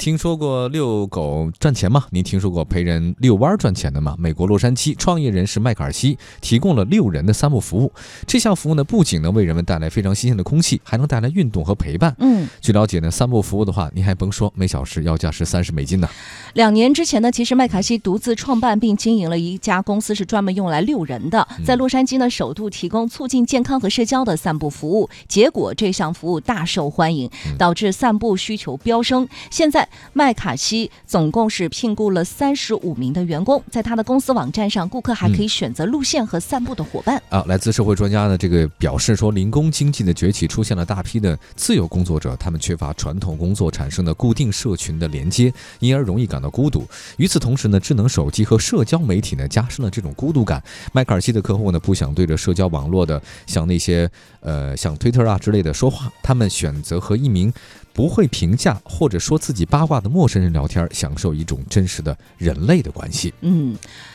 听说过遛狗赚钱吗？您听说过陪人遛弯赚钱的吗？美国洛杉矶创业人士麦克尔西提供了遛人的散步服务。这项服务呢，不仅能为人们带来非常新鲜的空气，还能带来运动和陪伴。嗯，据了解呢，散步服务的话，您还甭说，每小时要价是三十美金呢。两年之前呢，其实麦卡锡独自创办并经营了一家公司，是专门用来遛人的，在洛杉矶呢，首度提供促进健康和社交的散步服务。结果这项服务大受欢迎，导致散步需求飙升。现在麦卡锡总共是聘雇了三十五名的员工，在他的公司网站上，顾客还可以选择路线和散步的伙伴。啊，来自社会专家的这个表示说，零工经济的崛起出现了大批的自由工作者，他们缺乏传统工作产生的固定社群的连接，因而容易感到孤独。与此同时呢，智能手机和社交媒体呢加深了这种孤独感。麦克尔西的客户呢不想对着社交网络的像那些呃像推特啊之类的说话，他们选择和一名。不会评价或者说自己八卦的陌生人聊天，享受一种真实的人类的关系。嗯，